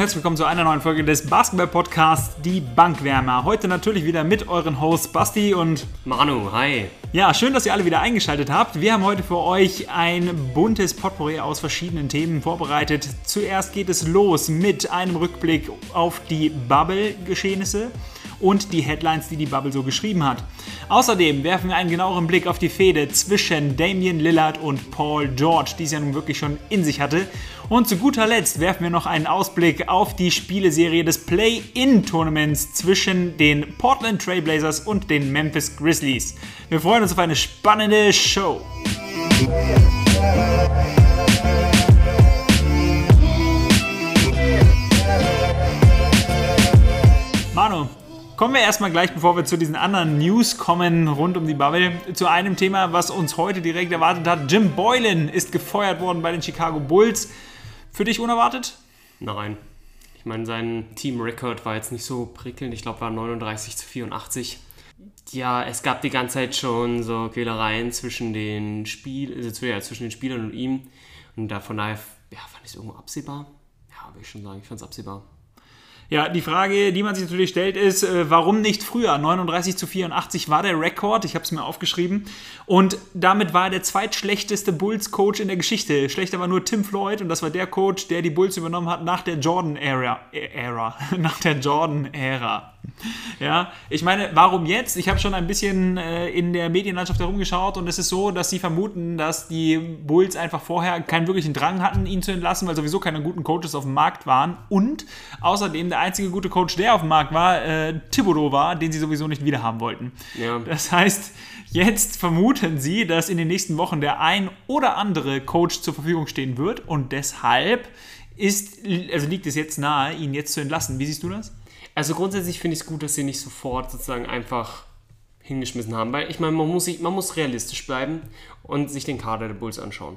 Und herzlich willkommen zu einer neuen Folge des Basketball-Podcasts Die Bankwärmer. Heute natürlich wieder mit euren Hosts Basti und Manu. Hi. Ja, schön, dass ihr alle wieder eingeschaltet habt. Wir haben heute für euch ein buntes Potpourri aus verschiedenen Themen vorbereitet. Zuerst geht es los mit einem Rückblick auf die Bubble-Geschehnisse und die Headlines, die die Bubble so geschrieben hat. Außerdem werfen wir einen genaueren Blick auf die Fehde zwischen Damian Lillard und Paul George, die es ja nun wirklich schon in sich hatte. Und zu guter Letzt werfen wir noch einen Ausblick auf die Spieleserie des Play-In-Tournaments zwischen den Portland Trailblazers und den Memphis Grizzlies. Wir freuen uns auf eine spannende Show. Manu, Kommen wir erstmal gleich, bevor wir zu diesen anderen News kommen rund um die Bubble, zu einem Thema, was uns heute direkt erwartet hat. Jim Boylan ist gefeuert worden bei den Chicago Bulls. Für dich unerwartet? Nein. Ich meine, sein Team-Record war jetzt nicht so prickelnd. Ich glaube, war 39 zu 84. Ja, es gab die ganze Zeit schon so Quälereien zwischen den, Spiel also ja, zwischen den Spielern und ihm. Und da von daher ja, fand ich es irgendwo absehbar. Ja, würde ich schon sagen, ich fand es absehbar. Ja, die Frage, die man sich natürlich stellt, ist, äh, warum nicht früher? 39 zu 84 war der Rekord, ich habe es mir aufgeschrieben. Und damit war er der zweitschlechteste Bulls-Coach in der Geschichte. Schlechter war nur Tim Floyd und das war der Coach, der die Bulls übernommen hat nach der Jordan-Ära. Ära. nach der Jordan-Ära. Ja, ich meine, warum jetzt? Ich habe schon ein bisschen äh, in der Medienlandschaft herumgeschaut und es ist so, dass sie vermuten, dass die Bulls einfach vorher keinen wirklichen Drang hatten, ihn zu entlassen, weil sowieso keine guten Coaches auf dem Markt waren und außerdem der einzige gute Coach, der auf dem Markt war, äh, Thibodeau war, den sie sowieso nicht wiederhaben wollten. Ja. Das heißt, jetzt vermuten sie, dass in den nächsten Wochen der ein oder andere Coach zur Verfügung stehen wird und deshalb ist, also liegt es jetzt nahe, ihn jetzt zu entlassen. Wie siehst du das? Also grundsätzlich finde ich es gut, dass sie nicht sofort sozusagen einfach hingeschmissen haben, weil ich meine, man muss, man muss realistisch bleiben und sich den Kader der Bulls anschauen.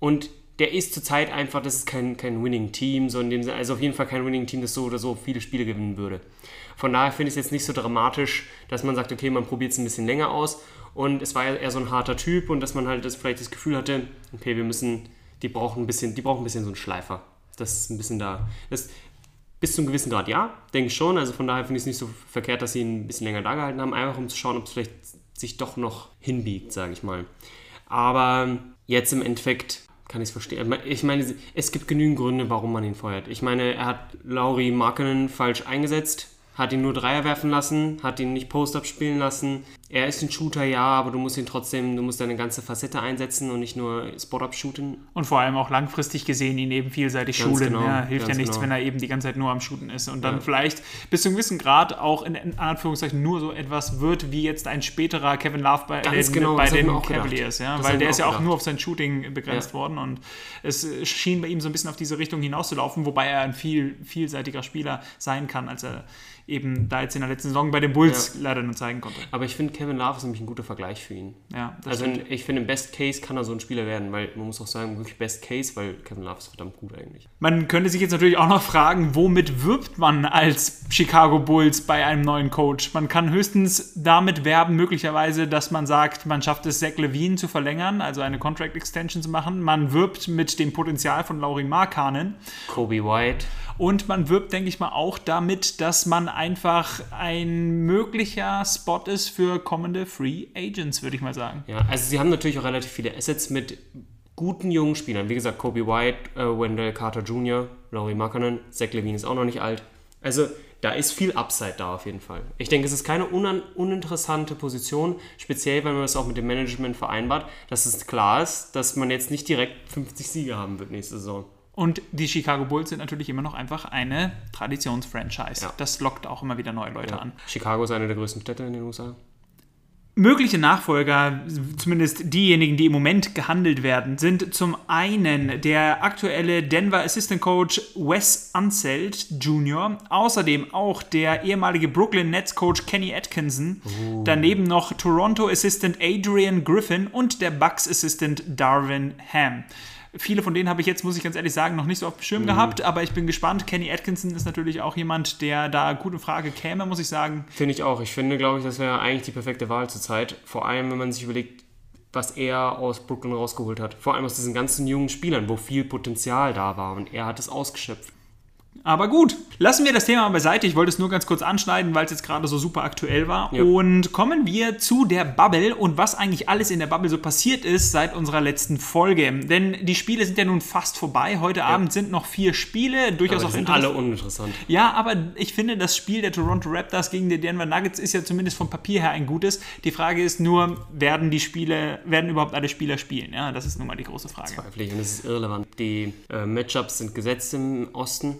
Und der ist zurzeit einfach, das ist kein, kein Winning-Team, so also auf jeden Fall kein Winning-Team, das so oder so viele Spiele gewinnen würde. Von daher finde ich es jetzt nicht so dramatisch, dass man sagt, okay, man probiert es ein bisschen länger aus und es war eher so ein harter Typ und dass man halt das, vielleicht das Gefühl hatte, okay, wir müssen, die brauchen ein bisschen, die brauchen ein bisschen so einen Schleifer. Das ist ein bisschen da. Das, bis zu einem gewissen Grad ja, denke ich schon. Also von daher finde ich es nicht so verkehrt, dass sie ihn ein bisschen länger da gehalten haben, einfach um zu schauen, ob es vielleicht sich doch noch hinbiegt, sage ich mal. Aber jetzt im Endeffekt kann ich es verstehen. Ich meine, es gibt genügend Gründe, warum man ihn feuert. Ich meine, er hat Lauri Markenen falsch eingesetzt hat ihn nur Dreier werfen lassen, hat ihn nicht Post-Up spielen lassen. Er ist ein Shooter, ja, aber du musst ihn trotzdem, du musst deine ganze Facette einsetzen und nicht nur Spot-Up shooten. Und vor allem auch langfristig gesehen ihn eben vielseitig ganz schulen. Genau, ja, hilft ja nichts, genau. wenn er eben die ganze Zeit nur am Shooten ist und dann ja. vielleicht bis zu einem gewissen Grad auch in, in, Anführungszeichen nur so etwas wird wie jetzt ein späterer Kevin Love bei, den, genau, bei den Cavaliers, ja, weil der ist ja auch gedacht. nur auf sein Shooting begrenzt worden und es schien bei ihm so ein bisschen auf diese Richtung hinauszulaufen, wobei er ein viel vielseitiger Spieler sein kann, als er eben da jetzt in der letzten Saison bei den Bulls ja. leider nur zeigen konnte. Aber ich finde, Kevin Love ist nämlich ein guter Vergleich für ihn. Ja, also in, ich finde, im Best Case kann er so ein Spieler werden, weil man muss auch sagen, wirklich Best Case, weil Kevin Love ist verdammt gut eigentlich. Man könnte sich jetzt natürlich auch noch fragen, womit wirbt man als Chicago Bulls bei einem neuen Coach? Man kann höchstens damit werben, möglicherweise, dass man sagt, man schafft es, Zach Levine zu verlängern, also eine Contract Extension zu machen. Man wirbt mit dem Potenzial von Laurie Markanen. Kobe White. Und man wirbt, denke ich mal, auch damit, dass man einfach ein möglicher Spot ist für kommende Free Agents, würde ich mal sagen. Ja, also sie haben natürlich auch relativ viele Assets mit guten jungen Spielern. Wie gesagt, Kobe White, äh, Wendell Carter Jr., Laurie Markkanen, Zach Levine ist auch noch nicht alt. Also da ist viel Upside da auf jeden Fall. Ich denke, es ist keine un uninteressante Position, speziell wenn man das auch mit dem Management vereinbart, dass es klar ist, dass man jetzt nicht direkt 50 Siege haben wird nächste Saison. Und die Chicago Bulls sind natürlich immer noch einfach eine Traditionsfranchise. Ja. Das lockt auch immer wieder neue Leute ja. an. Chicago ist eine der größten Städte in den USA. Mögliche Nachfolger, zumindest diejenigen, die im Moment gehandelt werden, sind zum einen der aktuelle Denver Assistant Coach Wes Unseld Jr., außerdem auch der ehemalige Brooklyn Nets Coach Kenny Atkinson, uh. daneben noch Toronto Assistant Adrian Griffin und der Bucks Assistant Darvin Ham. Viele von denen habe ich jetzt, muss ich ganz ehrlich sagen, noch nicht so auf dem Schirm mhm. gehabt, aber ich bin gespannt. Kenny Atkinson ist natürlich auch jemand, der da gut in Frage käme, muss ich sagen. Finde ich auch. Ich finde, glaube ich, das wäre eigentlich die perfekte Wahl zurzeit. Vor allem, wenn man sich überlegt, was er aus Brooklyn rausgeholt hat. Vor allem aus diesen ganzen jungen Spielern, wo viel Potenzial da war und er hat es ausgeschöpft. Aber gut, lassen wir das Thema mal beiseite. Ich wollte es nur ganz kurz anschneiden, weil es jetzt gerade so super aktuell war. Ja. Und kommen wir zu der Bubble und was eigentlich alles in der Bubble so passiert ist seit unserer letzten Folge. Denn die Spiele sind ja nun fast vorbei. Heute Abend sind noch vier Spiele, durchaus auch sind alle uninteressant. Ja, aber ich finde, das Spiel der Toronto Raptors gegen die Denver Nuggets ist ja zumindest vom Papier her ein gutes. Die Frage ist nur, werden die Spiele, werden überhaupt alle Spieler spielen? Ja, das ist nun mal die große Frage. Zweifelig und es ist irrelevant. Die äh, Matchups sind gesetzt im Osten.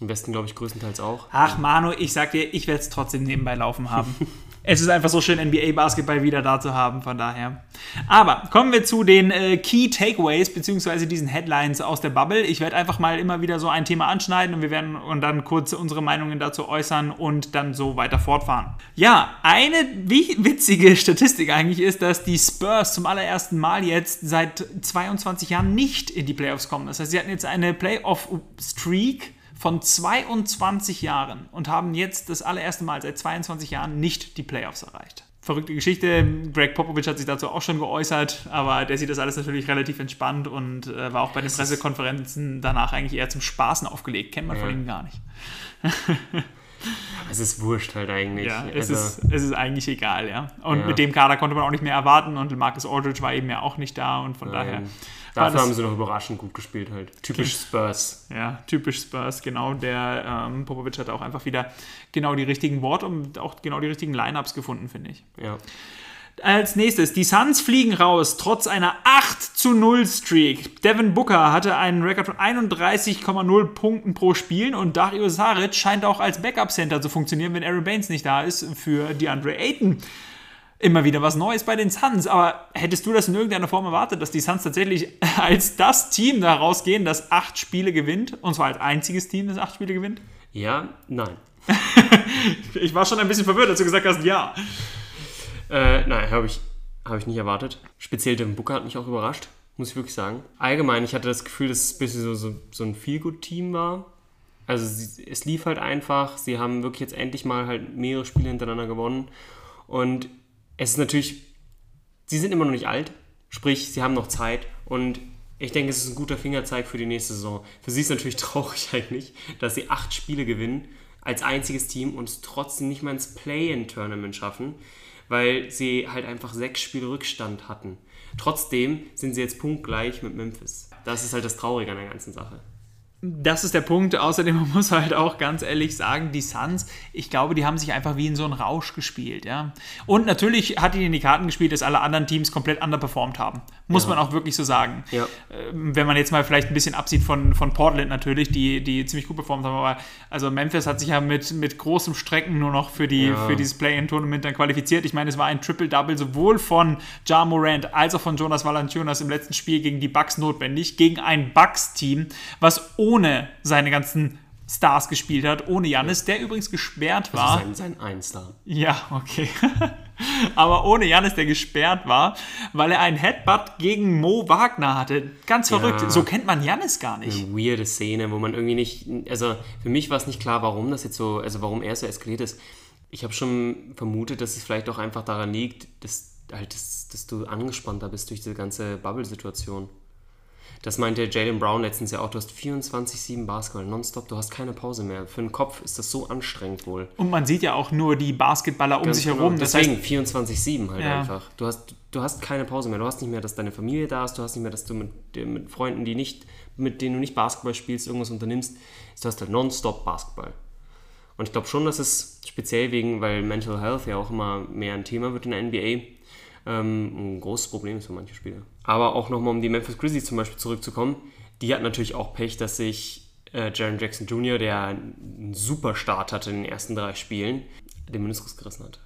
Im Westen, glaube ich, größtenteils auch. Ach, Manu, ich sag dir, ich werde es trotzdem nebenbei laufen haben. es ist einfach so schön, NBA-Basketball wieder da zu haben, von daher. Aber kommen wir zu den äh, Key Takeaways, beziehungsweise diesen Headlines aus der Bubble. Ich werde einfach mal immer wieder so ein Thema anschneiden und wir werden und dann kurz unsere Meinungen dazu äußern und dann so weiter fortfahren. Ja, eine wie witzige Statistik eigentlich ist, dass die Spurs zum allerersten Mal jetzt seit 22 Jahren nicht in die Playoffs kommen. Das heißt, sie hatten jetzt eine Playoff-Streak von 22 Jahren und haben jetzt das allererste Mal seit 22 Jahren nicht die Playoffs erreicht. Verrückte Geschichte. Greg Popovich hat sich dazu auch schon geäußert, aber der sieht das alles natürlich relativ entspannt und äh, war auch bei den Pressekonferenzen danach eigentlich eher zum Spaßen aufgelegt. Kennt man von Ja. ihm gar nicht. Es ist wurscht halt eigentlich. Ja, es, Also, ist, es ist eigentlich egal, ja. Und Ja. mit dem Kader konnte man auch nicht mehr erwarten und Marcus Aldridge war eben ja auch nicht da und von daher. ähm, war dafür haben sie noch überraschend gut gespielt halt. Typisch Spurs. Ja, typisch Spurs, genau. Der ähm, Popovic hat auch einfach wieder genau die richtigen Worte und auch genau die richtigen Lineups gefunden, finde ich. Ja. Als nächstes, die Suns fliegen raus, trotz einer 8 zu 0 Streak. Devin Booker hatte einen Rekord von 31,0 Punkten pro Spiel und Dario Saric scheint auch als Backup-Center zu funktionieren, wenn Aaron Baines nicht da ist, für DeAndre Ayton. Immer wieder was Neues bei den Suns, aber hättest du das in irgendeiner Form erwartet, dass die Suns tatsächlich als das Team da rausgehen, das acht Spiele gewinnt, und zwar als einziges Team, das acht Spiele gewinnt? Ja, nein. Ich war schon ein bisschen verwirrt, als du gesagt hast, ja. Äh, nein, habe ich, hab ich nicht erwartet. Speziell Devin Booker hat mich auch überrascht, muss ich wirklich sagen. Allgemein, ich hatte das Gefühl, dass es ein bisschen so, so, so ein Feel-Good-Team war. Also sie, es lief halt einfach. Sie haben wirklich jetzt endlich mal halt mehrere Spiele hintereinander gewonnen. Und es ist natürlich, sie sind immer noch nicht alt. Sprich, sie haben noch Zeit. Und ich denke, es ist ein guter Fingerzeig für die nächste Saison. Für sie ist natürlich traurig eigentlich, dass sie acht Spiele gewinnen als einziges Team und es trotzdem nicht mal ins Play-in-Tournament schaffen, weil sie halt einfach sechs Spiele Rückstand hatten. Trotzdem sind sie jetzt punktgleich mit Memphis. Das ist halt das Traurige an der ganzen Sache. Das ist der Punkt. Außerdem man muss halt auch ganz ehrlich sagen, die Suns, ich glaube, die haben sich einfach wie in so einen Rausch gespielt, ja. Und natürlich hat ihnen in die Karten gespielt, dass alle anderen Teams komplett underperformed haben. Muss Ja. man auch wirklich so sagen. Ja. Ähm, Wenn man jetzt mal vielleicht ein bisschen absieht von, von Portland natürlich, die, die ziemlich gut performt haben, aber also Memphis hat sich ja mit, mit großem Strecken nur noch für, die, Ja. für dieses Play-In-Tournament dann qualifiziert. Ich meine, es war ein Triple-Double sowohl von Ja Morant als auch von Jonas Valanciunas im letzten Spiel gegen die Bucks notwendig, gegen ein Bucks-Team, was ohne seine ganzen Stars gespielt hat, ohne Janis, der übrigens gesperrt war. Also sein, sein Einstar. Ja, okay. Aber ohne Janis, der gesperrt war, weil er einen Headbutt gegen Mo Wagner hatte. Ganz verrückt. Ja. So kennt man Janis gar nicht. Eine weirde Szene, wo man irgendwie nicht, also für mich war es nicht klar, warum das jetzt so, also warum er so eskaliert ist. Ich habe schon vermutet, dass es vielleicht auch einfach daran liegt, dass halt, dass, dass du angespannter bist durch diese ganze Bubble-Situation. Das meinte Jalen Brown letztens ja auch, du hast 24-7 Basketball, nonstop, du hast keine Pause mehr. Für den Kopf ist das so anstrengend wohl. Und man sieht ja auch nur die Basketballer um Ganz sich genau. herum. Das Deswegen heißt, 24-7 halt Ja. einfach. Du hast, du hast keine Pause mehr. Du hast nicht mehr, dass deine Familie da ist. Du hast nicht mehr, dass du mit, mit Freunden, die nicht, mit denen du nicht Basketball spielst, irgendwas unternimmst. Du hast halt nonstop Basketball. Und ich glaube schon, dass es speziell wegen, weil Mental Health ja auch immer mehr ein Thema wird in der NBA, ähm, ein großes Problem ist für manche Spieler. Aber auch nochmal, um die Memphis Grizzlies zum Beispiel zurückzukommen, die hatten natürlich auch Pech, dass sich äh, Jaron Jackson Jr., der einen super Start hatte in den ersten drei Spielen, den Meniskus gerissen hat.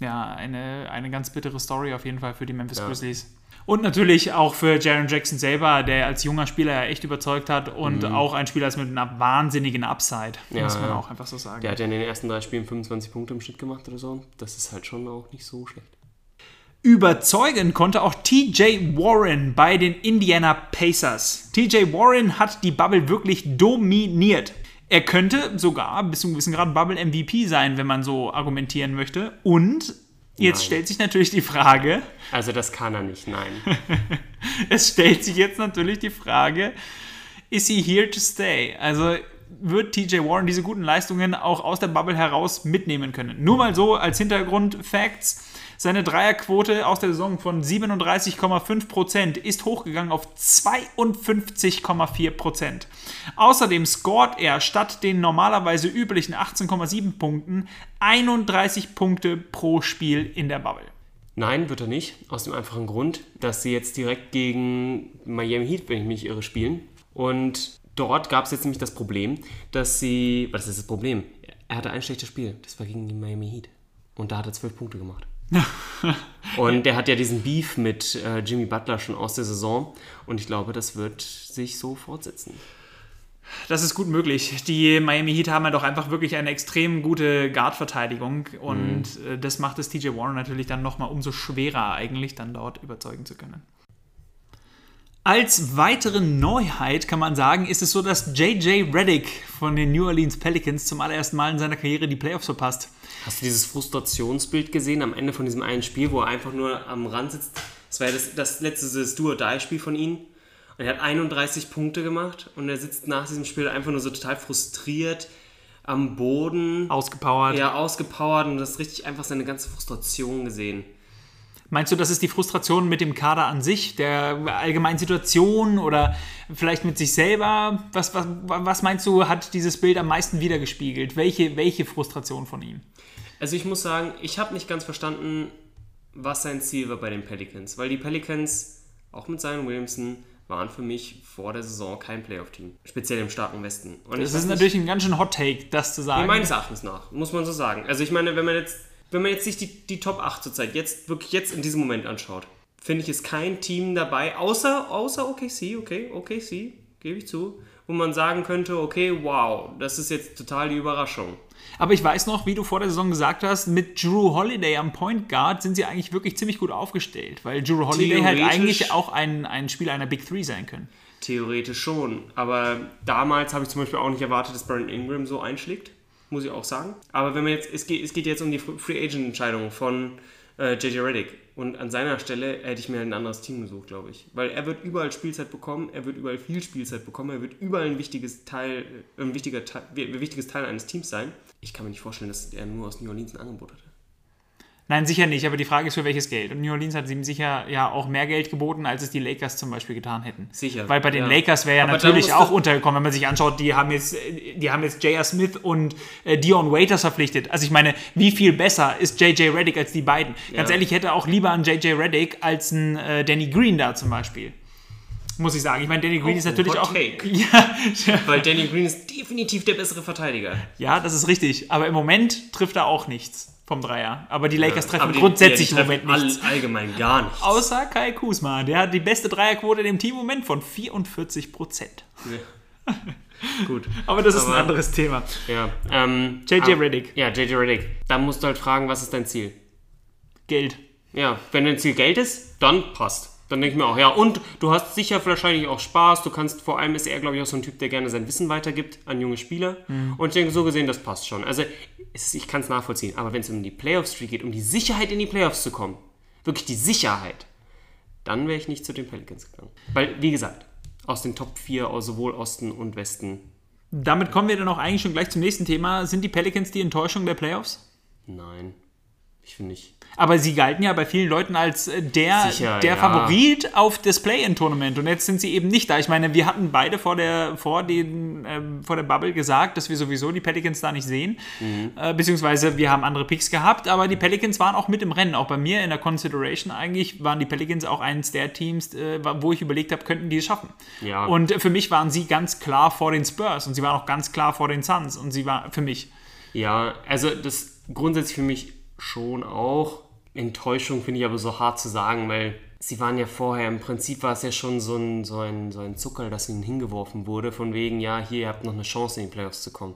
ja, eine, eine ganz bittere Story auf jeden Fall für die Memphis Ja. Grizzlies. Und natürlich auch für Jaron Jackson selber, der als junger Spieler ja echt überzeugt hat und auch ein Spieler ist mit einer wahnsinnigen Upside, Mhm. Ja, muss man auch einfach so sagen. Der hat ja in den ersten drei Spielen 25 Punkte im Schnitt gemacht oder so. Das ist halt schon auch nicht so schlecht. Überzeugen konnte auch TJ Warren bei den Indiana Pacers. TJ Warren hat die Bubble wirklich dominiert. Er könnte sogar bis zu einem gewissen Grad Bubble MVP sein, wenn man so argumentieren möchte. Und jetzt Nein. stellt sich natürlich die Frage, Also das kann er nicht, nein. es stellt sich jetzt natürlich die Frage, is he here to stay? Also wird TJ Warren diese guten Leistungen auch aus der Bubble heraus mitnehmen können. Nur mal so als Hintergrund-Facts. Seine Dreierquote aus der Saison von 37,5% ist hochgegangen auf 52,4%. Außerdem scored er statt den normalerweise üblichen 18,7 Punkten 31 Punkte pro Spiel in der Bubble. Nein, wird er nicht. Aus dem einfachen Grund, dass sie jetzt direkt gegen Miami Heat, wenn ich mich irre, spielen. Und dort gab es jetzt nämlich das Problem, dass sie. Was ist das Problem? Er hatte ein schlechtes Spiel. Das war gegen die Miami Heat. Und da hat er zwölf Punkte gemacht. und der hat ja diesen Beef mit äh, Jimmy Butler schon aus der Saison. Und ich glaube, das wird sich so fortsetzen. Das ist gut möglich. Die Miami Heat haben ja doch einfach wirklich eine extrem gute Guard-Verteidigung und mhm. das macht es TJ Warren natürlich dann nochmal umso schwerer eigentlich dann dort überzeugen zu können. Als weitere Neuheit kann man sagen, ist es so, dass JJ Reddick von den New Orleans Pelicans zum allerersten Mal in seiner Karriere die Playoffs verpasst. Hast du dieses Frustrationsbild gesehen am Ende von diesem einen Spiel, wo er einfach nur am Rand sitzt? Das war ja das, das letzte Do-or-Die-Spiel von ihm. Und er hat 31 Punkte gemacht und er sitzt nach diesem Spiel einfach nur so total frustriert am Boden. Ausgepowert. Ja, ausgepowert und das richtig einfach seine ganze Frustration gesehen. Meinst du, das ist die Frustration mit dem Kader an sich, der allgemeinen Situation oder vielleicht mit sich selber? Was, was, was meinst du, hat dieses Bild am meisten wiedergespiegelt? Welche, welche Frustration von ihm? Also ich muss sagen, ich habe nicht ganz verstanden, was sein Ziel war bei den Pelicans, weil die Pelicans, auch mit Zion Williamson, waren für mich vor der Saison kein Playoff-Team. Speziell im starken Westen. Und das ist natürlich ein ganz schön Hot Take, das zu sagen. meines Erachtens nach, muss man so sagen. Also ich meine, wenn man jetzt, wenn man jetzt sich die, die Top 8 zurzeit jetzt wirklich jetzt in diesem Moment anschaut, finde ich, ist kein Team dabei, außer, außer OKC, okay, OKC, gebe ich zu, wo man sagen könnte, okay, wow, das ist jetzt total die Überraschung. Aber ich weiß noch, wie du vor der Saison gesagt hast, mit Drew Holiday am Point Guard sind sie eigentlich wirklich ziemlich gut aufgestellt, weil Drew Holiday halt eigentlich auch ein, ein Spieler einer Big Three sein können. Theoretisch schon, aber damals habe ich zum Beispiel auch nicht erwartet, dass Brandon Ingram so einschlägt, muss ich auch sagen. Aber wenn man jetzt, es geht, es geht jetzt um die Free Agent Entscheidung von äh, JJ Reddick. Und an seiner Stelle hätte ich mir ein anderes Team gesucht, glaube ich. Weil er wird überall Spielzeit bekommen, er wird überall viel Spielzeit bekommen, er wird überall ein wichtiges Teil, äh, ein wichtiger Teil, ein wichtiges Teil eines Teams sein. Ich kann mir nicht vorstellen, dass er nur aus New Orleans ein Angebot hatte. Nein, sicher nicht, aber die Frage ist für welches Geld. Und New Orleans hat ihm sicher ja auch mehr Geld geboten, als es die Lakers zum Beispiel getan hätten. Sicher. Weil bei den ja. Lakers wäre ja aber natürlich auch untergekommen, wenn man sich anschaut, die haben jetzt, die haben jetzt J.R. Smith und äh, Dion Waiters verpflichtet. Also ich meine, wie viel besser ist J.J. Reddick als die beiden? Ganz ja. ehrlich, hätte auch lieber an J.J. Reddick als ein äh, Danny Green da zum Beispiel muss ich sagen. Ich meine, Danny Green oh, ist natürlich auch. Ja, Weil Danny Green ist definitiv der bessere Verteidiger. Ja, das ist richtig. Aber im Moment trifft er auch nichts vom Dreier. Aber die Lakers ja, treffen grundsätzlich im Moment nichts. allgemein gar nichts. Außer Kai Kusma. Der hat die beste Dreierquote in dem Team im Moment von 44 Prozent. Ja. Gut. aber das ist aber, ein anderes Thema. Ja. Ähm, JJ Reddick. Ja, JJ Reddick. Da musst du halt fragen, was ist dein Ziel? Geld. Ja, wenn dein Ziel Geld ist, dann passt. Dann denke ich mir auch, ja, und du hast sicher wahrscheinlich auch Spaß. Du kannst, vor allem ist er, glaube ich, auch so ein Typ, der gerne sein Wissen weitergibt an junge Spieler. Mhm. Und ich denke, so gesehen, das passt schon. Also, es, ich kann es nachvollziehen. Aber wenn es um die Playoffs geht, um die Sicherheit in die Playoffs zu kommen, wirklich die Sicherheit, dann wäre ich nicht zu den Pelicans gegangen. Weil, wie gesagt, aus den Top 4, sowohl Osten und Westen. Damit kommen wir dann auch eigentlich schon gleich zum nächsten Thema. Sind die Pelicans die Enttäuschung der Playoffs? Nein, ich finde nicht. Aber sie galten ja bei vielen Leuten als äh, der, Sicher, der ja. Favorit auf das Play-In-Tournament. Und jetzt sind sie eben nicht da. Ich meine, wir hatten beide vor der, vor den, äh, vor der Bubble gesagt, dass wir sowieso die Pelicans da nicht sehen. Mhm. Äh, beziehungsweise wir haben andere Picks gehabt, aber die Pelicans waren auch mit im Rennen. Auch bei mir in der Consideration eigentlich waren die Pelicans auch eines der Teams, äh, wo ich überlegt habe, könnten die es schaffen. Ja. Und für mich waren sie ganz klar vor den Spurs und sie waren auch ganz klar vor den Suns. Und sie war für mich. Ja, also das grundsätzlich für mich schon auch. Enttäuschung finde ich aber so hart zu sagen, weil sie waren ja vorher, im Prinzip war es ja schon so ein, so ein, so ein Zucker, das ihnen hingeworfen wurde, von wegen, ja, hier, ihr habt noch eine Chance in die Playoffs zu kommen.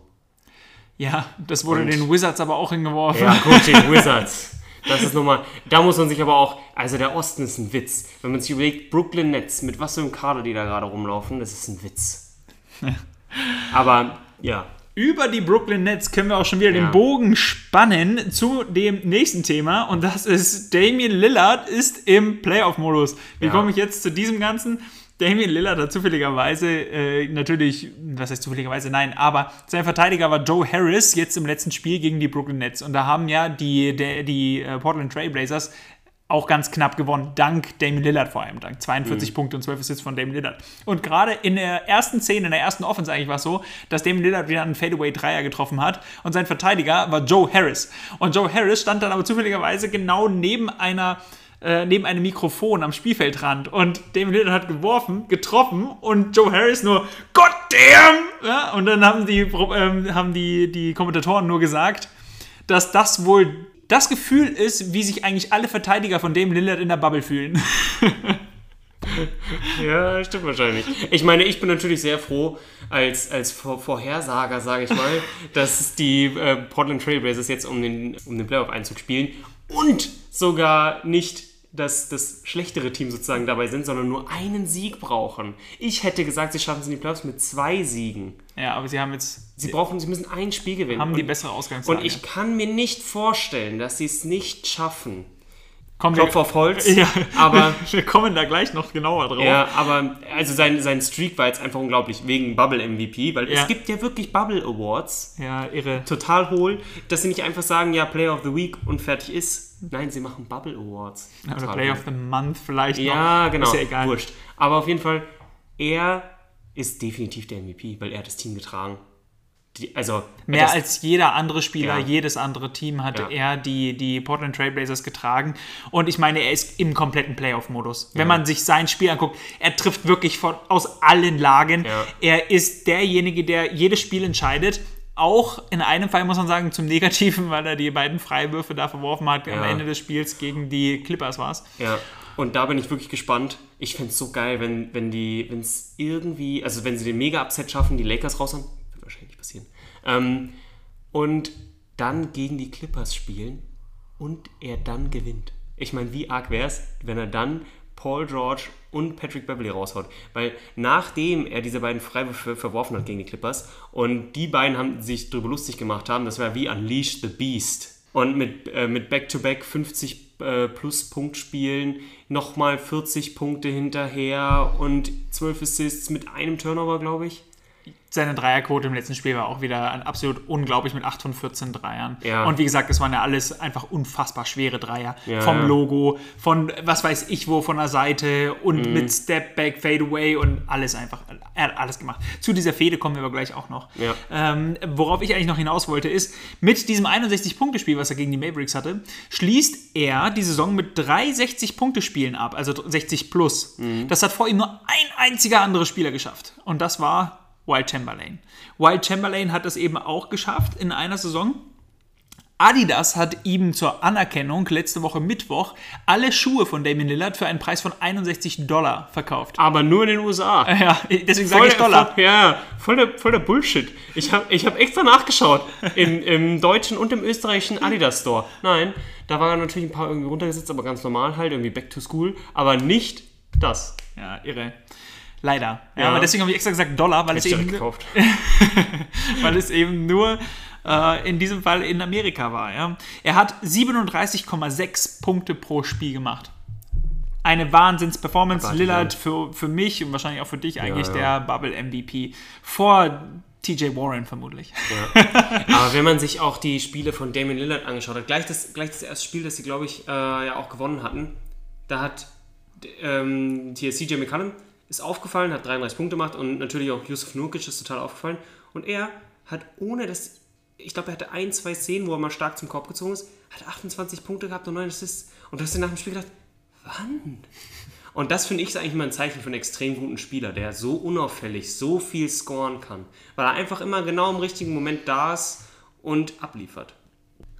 Ja, das wurde Und, den Wizards aber auch hingeworfen. Ja, gut, den Wizards. Das ist nochmal, da muss man sich aber auch, also der Osten ist ein Witz. Wenn man sich überlegt, Brooklyn Nets, mit was für einem Kader die da gerade rumlaufen, das ist ein Witz. aber ja, über die Brooklyn Nets können wir auch schon wieder ja. den Bogen spannen zu dem nächsten Thema und das ist Damian Lillard ist im Playoff-Modus. Wie ja. komme ich jetzt zu diesem Ganzen? Damian Lillard hat zufälligerweise, äh, natürlich, was heißt zufälligerweise, nein, aber sein Verteidiger war Joe Harris jetzt im letzten Spiel gegen die Brooklyn Nets. Und da haben ja die, der, die äh, Portland Trailblazers auch ganz knapp gewonnen, dank Damian Lillard vor allem, dank 42 mhm. Punkte und 12 Assists von Damian Lillard. Und gerade in der ersten Szene, in der ersten Offense eigentlich war es so, dass Damian Lillard wieder einen Fadeaway-Dreier getroffen hat und sein Verteidiger war Joe Harris. Und Joe Harris stand dann aber zufälligerweise genau neben einer äh, neben einem Mikrofon am Spielfeldrand und Damian Lillard hat geworfen, getroffen und Joe Harris nur God damn! Ja, und dann haben die, ähm, haben die, die Kommentatoren nur gesagt, dass das wohl das Gefühl ist, wie sich eigentlich alle Verteidiger von dem Lillard in der Bubble fühlen. ja, stimmt wahrscheinlich. Ich meine, ich bin natürlich sehr froh, als, als Vorhersager, sage ich mal, dass die äh, Portland Trailblazers jetzt um den, um den Playoff-Einzug spielen und sogar nicht dass das schlechtere Team sozusagen dabei sind, sondern nur einen Sieg brauchen. Ich hätte gesagt, sie schaffen es in die Playoffs mit zwei Siegen. Ja, aber sie haben jetzt. Sie brauchen, sie müssen ein Spiel gewinnen. Haben die bessere Ausgangslage. Und ich kann mir nicht vorstellen, dass sie es nicht schaffen. Kommen Klopf auf Holz. Ja, aber wir kommen da gleich noch genauer drauf. Ja, aber also sein, sein Streak war jetzt einfach unglaublich wegen Bubble MVP, weil ja. es gibt ja wirklich Bubble Awards. Ja, irre. Total hohl, dass sie nicht einfach sagen, ja, Player of the Week und fertig ist Nein, sie machen Bubble Awards. Oder Play of the Month vielleicht noch. Ja, genau. Ist ja egal. Wurscht. Aber auf jeden Fall, er ist definitiv der MVP, weil er hat das Team getragen. Die, also mehr das, als jeder andere Spieler, ja. jedes andere Team hat ja. er die, die Portland Trailblazers getragen. Und ich meine, er ist im kompletten Playoff-Modus. Wenn ja. man sich sein Spiel anguckt, er trifft wirklich von, aus allen Lagen. Er ist derjenige, der jedes Spiel entscheidet auch in einem Fall muss man sagen zum Negativen, weil er die beiden Freiwürfe da verworfen hat am Ende des Spiels gegen die Clippers war es. Ja. Und da bin ich wirklich gespannt. Ich fände es so geil, wenn, wenn die, wenn es irgendwie, also wenn sie den Mega-Upset schaffen, die Lakers raus haben, passieren. Ähm, und dann gegen die Clippers spielen und er dann gewinnt. Ich meine, wie arg wäre es, wenn er dann Paul George und Patrick Beverly raushaut. Weil nachdem er diese beiden Freiwürfe verworfen hat gegen die Clippers und die beiden haben sich darüber lustig gemacht haben, das war wie Unleash the Beast. Und mit, äh, mit Back-to-Back 50 äh, plus Punktspielen, nochmal 40 Punkte hinterher und 12 Assists mit einem Turnover, glaube ich seine Dreierquote im letzten Spiel war auch wieder absolut unglaublich mit 8 von 14 Dreiern. Ja. Und wie gesagt, es waren ja alles einfach unfassbar schwere Dreier. Ja, Vom Logo, von was weiß ich wo, von der Seite und mhm. mit Stepback, Fadeaway und alles einfach, er hat alles gemacht. Zu dieser Fede kommen wir aber gleich auch noch. Ja. Ähm, worauf ich eigentlich noch hinaus wollte, ist, mit diesem 61-Punkte-Spiel, was er gegen die Mavericks hatte, schließt er die Saison mit drei 60-Punkte-Spielen ab, also 60 plus. Mhm. Das hat vor ihm nur ein einziger anderer Spieler geschafft. Und das war Wild Chamberlain. Wild Chamberlain hat es eben auch geschafft in einer Saison. Adidas hat ihm zur Anerkennung letzte Woche Mittwoch alle Schuhe von Damien Lillard für einen Preis von 61 Dollar verkauft. Aber nur in den USA. Ja, deswegen sage ich Dollar. Voll, ja, voll der, voll der Bullshit. Ich habe ich hab extra nachgeschaut im, im deutschen und im österreichischen Adidas Store. Nein, da waren natürlich ein paar irgendwie runtergesetzt, aber ganz normal halt, irgendwie back to school. Aber nicht das. Ja, irre. Leider. Ja, ja. aber deswegen habe ich extra gesagt Dollar, weil es eben, weil es eben nur äh, in diesem Fall in Amerika war. Ja. Er hat 37,6 Punkte pro Spiel gemacht. Eine Wahnsinns-Performance. Lillard für, für mich und wahrscheinlich auch für dich eigentlich der Bubble-MVP. Vor TJ Warren vermutlich. Ja. Aber wenn man sich auch die Spiele von Damien Lillard angeschaut hat, gleich das, gleich das erste Spiel, das sie, glaube ich, äh, ja auch gewonnen hatten, da hat ähm, hier CJ McCallum ist aufgefallen, hat 33 Punkte gemacht und natürlich auch Yusuf Nurkic ist total aufgefallen. Und er hat ohne das, ich glaube, er hatte ein, zwei Szenen, wo er mal stark zum Korb gezogen ist, hat 28 Punkte gehabt und 9 Assists. Und du hast dir nach dem Spiel gedacht, wann? Und das finde ich ist eigentlich immer ein Zeichen für einen extrem guten Spieler, der so unauffällig so viel scoren kann, weil er einfach immer genau im richtigen Moment da ist und abliefert.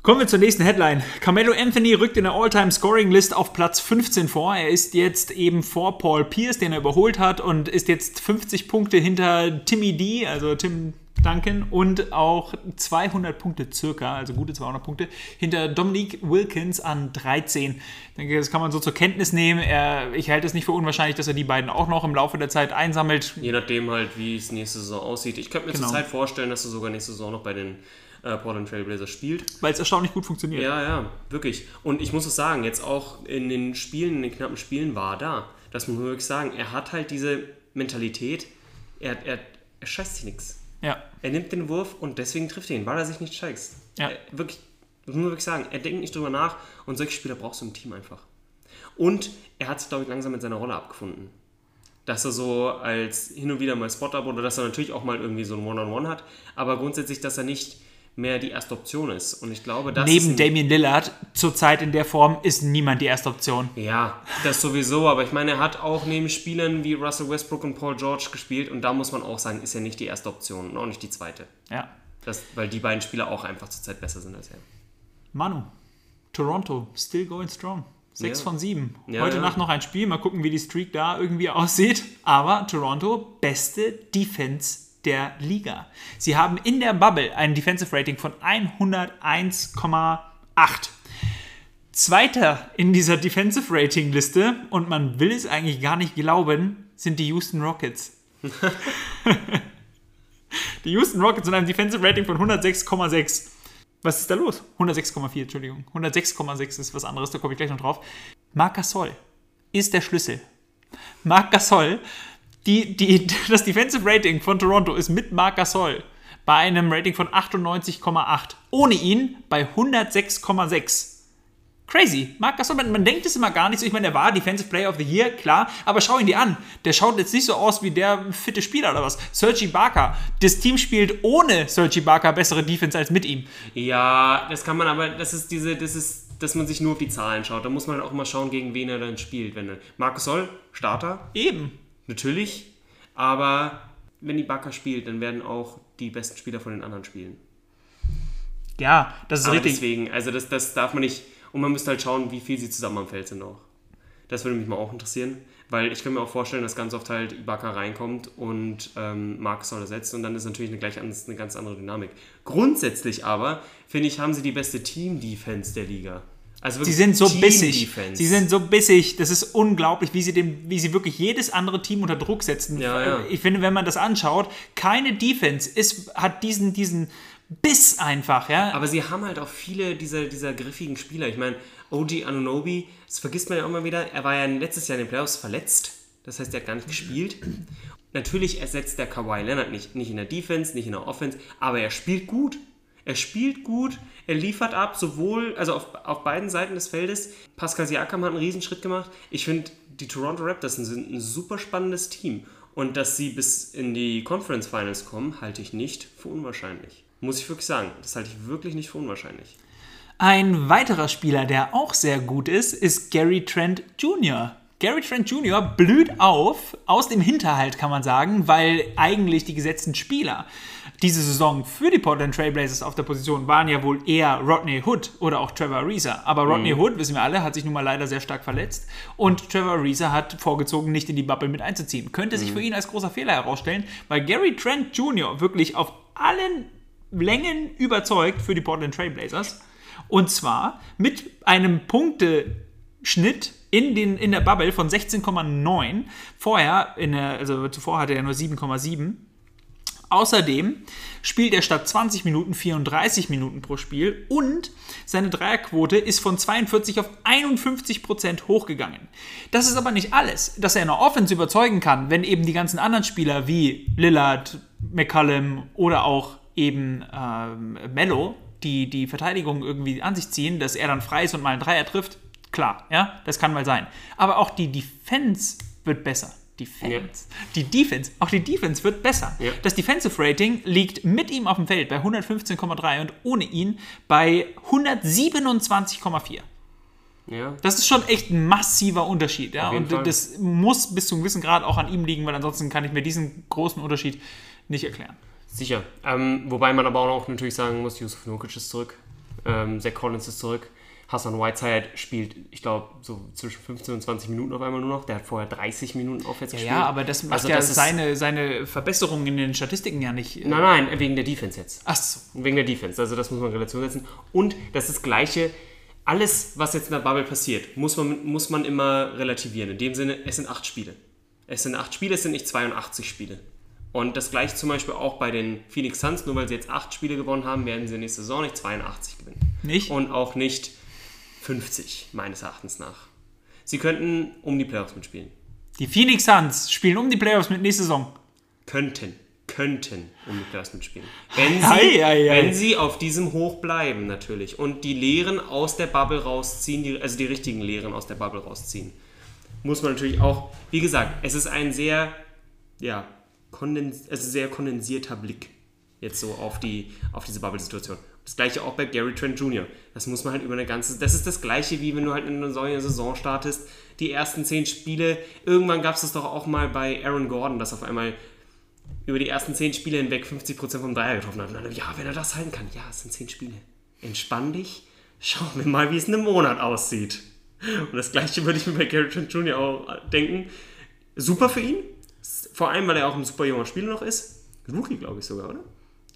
Kommen wir zur nächsten Headline. Carmelo Anthony rückt in der All-Time-Scoring-List auf Platz 15 vor. Er ist jetzt eben vor Paul Pierce, den er überholt hat, und ist jetzt 50 Punkte hinter Timmy D, also Tim Duncan, und auch 200 Punkte circa, also gute 200 Punkte, hinter Dominique Wilkins an 13. Ich denke, das kann man so zur Kenntnis nehmen. Er, ich halte es nicht für unwahrscheinlich, dass er die beiden auch noch im Laufe der Zeit einsammelt. Je nachdem halt, wie es nächste Saison aussieht. Ich könnte mir genau. zur Zeit vorstellen, dass er sogar nächste Saison noch bei den äh, Portland Trailblazers spielt. Weil es erstaunlich gut funktioniert. Ja, ja, wirklich. Und ich muss es sagen, jetzt auch in den Spielen, in den knappen Spielen war er da. Das muss man wirklich sagen. Er hat halt diese Mentalität, er, er, er scheißt sich nichts. Ja. Er nimmt den Wurf und deswegen trifft er ihn, weil er sich nicht scheißt. Ja. Er, wirklich, das muss man wirklich sagen. Er denkt nicht drüber nach und solche Spieler brauchst du im Team einfach. Und er hat sich, glaube ich, langsam mit seiner Rolle abgefunden. Dass er so als hin und wieder mal Spot-Up oder dass er natürlich auch mal irgendwie so ein One-on-One hat, aber grundsätzlich, dass er nicht mehr die erste Option ist. Und ich glaube, das ist Neben Damian Lillard zurzeit in der Form ist niemand die erste Option. Ja, das sowieso, aber ich meine, er hat auch neben Spielern wie Russell Westbrook und Paul George gespielt und da muss man auch sagen, ist er nicht die erste Option und auch nicht die zweite. Ja. Das, weil die beiden Spieler auch einfach zurzeit besser sind als er. Manu, Toronto, still going strong. 6 Ja. von 7. Ja, Heute ja. Nacht noch ein Spiel, mal gucken, wie die Streak da irgendwie aussieht. Aber Toronto, beste Defense der Liga. Sie haben in der Bubble ein Defensive Rating von 101,8. Zweiter in dieser Defensive Rating Liste, und man will es eigentlich gar nicht glauben, sind die Houston Rockets. die Houston Rockets in einem Defensive Rating von 106,6. Was ist da los? 106,4, Entschuldigung. 106,6 ist was anderes, da komme ich gleich noch drauf. Marc Gasol ist der Schlüssel. Marc Gasol, die, die, das Defensive Rating von Toronto ist mit Marc Gasol bei einem Rating von 98,8. Ohne ihn bei 106,6. Crazy. Marc Gasol, man, man denkt es immer gar nicht so. Ich meine, er war Defensive Player of the Year, klar, aber schau ihn dir an. Der schaut jetzt nicht so aus wie der fitte Spieler oder was. Sergi Barker. Das Team spielt ohne Sergi Barker bessere Defense als mit ihm. Ja, das kann man aber, das ist diese, das ist, dass man sich nur auf die Zahlen schaut. Da muss man auch mal schauen, gegen wen er dann spielt. Wenn Marcus Soll, Starter, Eben. Natürlich, aber wenn die Bakker spielt, dann werden auch die besten Spieler von den anderen spielen. Ja, das ist Aber richtig. deswegen, also das, das darf man nicht. Und man müsste halt schauen, wie viel sie zusammen am Feld sind auch. Das würde mich mal auch interessieren, weil ich kann mir auch vorstellen, dass ganz oft halt Ibaka reinkommt und ähm, Marcus Soll ersetzt und dann ist natürlich eine, gleich eine ganz andere Dynamik. Grundsätzlich aber, finde ich, haben sie die beste Team-Defense der Liga. Also Sie sind so bissig. Team-Defense. Sie sind so bissig. Das ist unglaublich, wie sie, dem, wie sie wirklich jedes andere Team unter Druck setzen. Ja, ja. Ich finde, wenn man das anschaut, keine Defense ist, hat diesen, diesen Biss einfach. Ja? Aber sie haben halt auch viele dieser, dieser griffigen Spieler. Ich meine, OG Anunobi, das vergisst man ja auch mal wieder, er war ja letztes Jahr in den Playoffs verletzt. Das heißt, er hat gar nicht gespielt. Natürlich ersetzt der Kawhi Leonard nicht, nicht in der Defense, nicht in der Offense, aber er spielt gut. Er spielt gut, er liefert ab, sowohl, also auf, auf beiden Seiten des Feldes. Pascal Siakam hat einen Riesenschritt gemacht. Ich finde, die Toronto Raptors sind ein super spannendes Team. Und dass sie bis in die Conference Finals kommen, halte ich nicht für unwahrscheinlich. Muss ich wirklich sagen. Das halte ich wirklich nicht für unwahrscheinlich. Ein weiterer Spieler, der auch sehr gut ist, ist Gary Trent Jr. Gary Trent Jr. blüht auf, aus dem Hinterhalt kann man sagen, weil eigentlich die gesetzten Spieler diese Saison für die Portland Trailblazers auf der Position waren ja wohl eher Rodney Hood oder auch Trevor Ariza. Aber Rodney Hood, wissen wir alle, hat sich nun mal leider sehr stark verletzt und Trevor Ariza hat vorgezogen, nicht in die Bubble mit einzuziehen. Könnte sich für ihn als großer Fehler herausstellen, weil Gary Trent Jr. wirklich auf allen Längen überzeugt für die Portland Trailblazers. Und zwar mit einem Punkteschnitt in, den, in der Bubble von 16,9. Vorher, der, also zuvor hatte er nur 7,7. Außerdem spielt er statt 20 Minuten 34 Minuten pro Spiel und seine Dreierquote ist von 42 auf 51 Prozent hochgegangen. Das ist aber nicht alles. Dass er in der Offense überzeugen kann, wenn eben die ganzen anderen Spieler wie Lillard, McCallum oder auch eben ähm, Mello die die Verteidigung irgendwie an sich ziehen, dass er dann frei ist und mal einen Dreier trifft, klar, ja, das kann mal sein. Aber auch die Defense wird besser. Defense. Die Defense, auch die Defense wird besser. Ja. Das Defensive Rating liegt mit ihm auf dem Feld bei 115,3 und ohne ihn bei 127,4. Ja. Das ist schon echt ein massiver Unterschied. Ja? Und Fall. das muss bis zu einem gewissen Grad auch an ihm liegen, weil ansonsten kann ich mir diesen großen Unterschied nicht erklären. Sicher. Ähm, wobei man aber auch natürlich sagen muss, Yusuf Nurkic ist zurück, ähm, Zach Collins ist zurück, Hassan Whiteside spielt, ich glaube, so zwischen 15 und 20 Minuten auf einmal nur noch. Der hat vorher 30 Minuten aufwärts gespielt. Ja, aber das macht Also ja das seine, seine Verbesserungen in den Statistiken ja nicht. äh, Nein, nein, wegen der Defense jetzt. Ach so. Wegen der Defense. Also das muss man in Relation setzen. Und das ist das Gleiche. Alles, was jetzt in der Bubble passiert, muss man, muss man immer relativieren. In dem Sinne, es sind acht Spiele. Es sind acht Spiele, es sind nicht 82 Spiele. Und das gleiche zum Beispiel auch bei den Phoenix Suns. Nur weil sie jetzt acht Spiele gewonnen haben, werden sie nächste Saison nicht 82 gewinnen. Nicht? Und auch nicht 50, meines Erachtens nach. Sie könnten um die Playoffs mitspielen. Die Phoenix Suns spielen um die Playoffs mit nächste Saison. Könnten, könnten um die Playoffs mitspielen. Wenn sie, Ei, ei, ei. wenn sie auf diesem Hoch bleiben, natürlich. Und die Lehren aus der Bubble rausziehen, die, also die richtigen Lehren aus der Bubble rausziehen. Muss man natürlich auch, wie gesagt, es ist ein sehr, ja, kondens, also sehr kondensierter Blick jetzt so auf, die, auf diese Bubble-Situation. Das gleiche auch bei Gary Trent Jr. Das muss man halt über eine ganze. Das ist das gleiche, wie wenn du halt in eine neue Saison startest. Die ersten zehn Spiele. Irgendwann gab es das doch auch mal bei Aaron Gordon, dass auf einmal über die ersten zehn Spiele hinweg 50% vom Dreier getroffen hat. Und dann, ja, wenn er das halten kann. Ja, es sind zehn Spiele. Entspann dich. Schauen wir mal, wie es in einem Monat aussieht. Und das gleiche würde ich mir bei Gary Trent Jr. auch denken. Super für ihn. Vor allem, weil er auch ein super junger Spieler noch ist. Rookie, glaube ich sogar, oder?